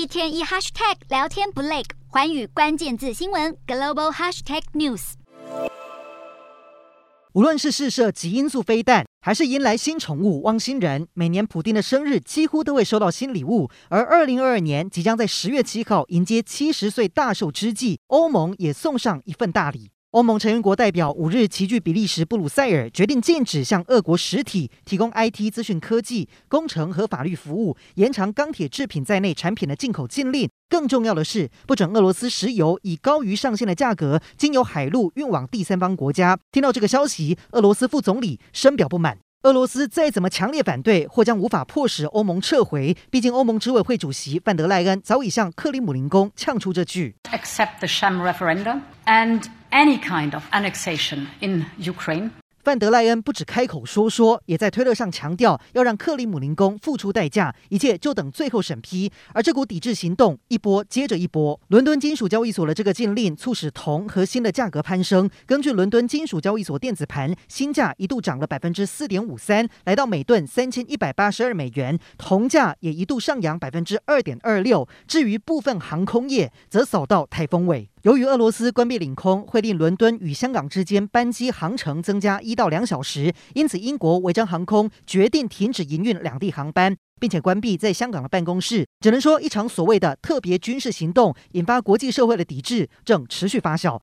一天一 hashtag 聊天不累，寰宇关键字新闻 global hashtag news。无论是试射极音速飞弹，还是迎来新宠物汪星人，每年普丁的生日几乎都会收到新礼物。而二零二二年即将在十月七号迎接七十岁大寿之际，欧盟也送上一份大礼。欧盟成员国代表五日齐聚比利时布鲁塞尔，决定禁止向俄国实体提供 IT 资讯科技、工程和法律服务，延长钢铁制品在内产品的进口禁令。更重要的是，不准俄罗斯石油以高于上限的价格经由海路运往第三方国家。听到这个消息，俄罗斯副总理深表不满。俄罗斯再怎么强烈反对，或将无法迫使欧盟撤回。毕竟，欧盟执委会主席范德赖恩早已向克里姆林宫呛出这句：Accept the sham referendum and any kind of annexation in Ukraine. 范德赖恩不止开口说说，也在推特上强调要让克里姆林宫付出代价，一切就等最后审批。而这股抵制行动一波接着一波，伦敦金属交易所的这个禁令促使铜和锌的价格攀升。根据伦敦金属交易所电子盘，锌价一度涨了百分之四点五三，来到每吨三千一百八十二美元；铜价也一度上扬百分之二点二六。至于部分航空业，则扫到台风尾。由于俄罗斯关闭领空，会令伦敦与香港之间班机航程增加一到两小时，因此英国违章航空决定停止营运两地航班，并且关闭在香港的办公室。只能说，一场所谓的特别军事行动引发国际社会的抵制正持续发酵。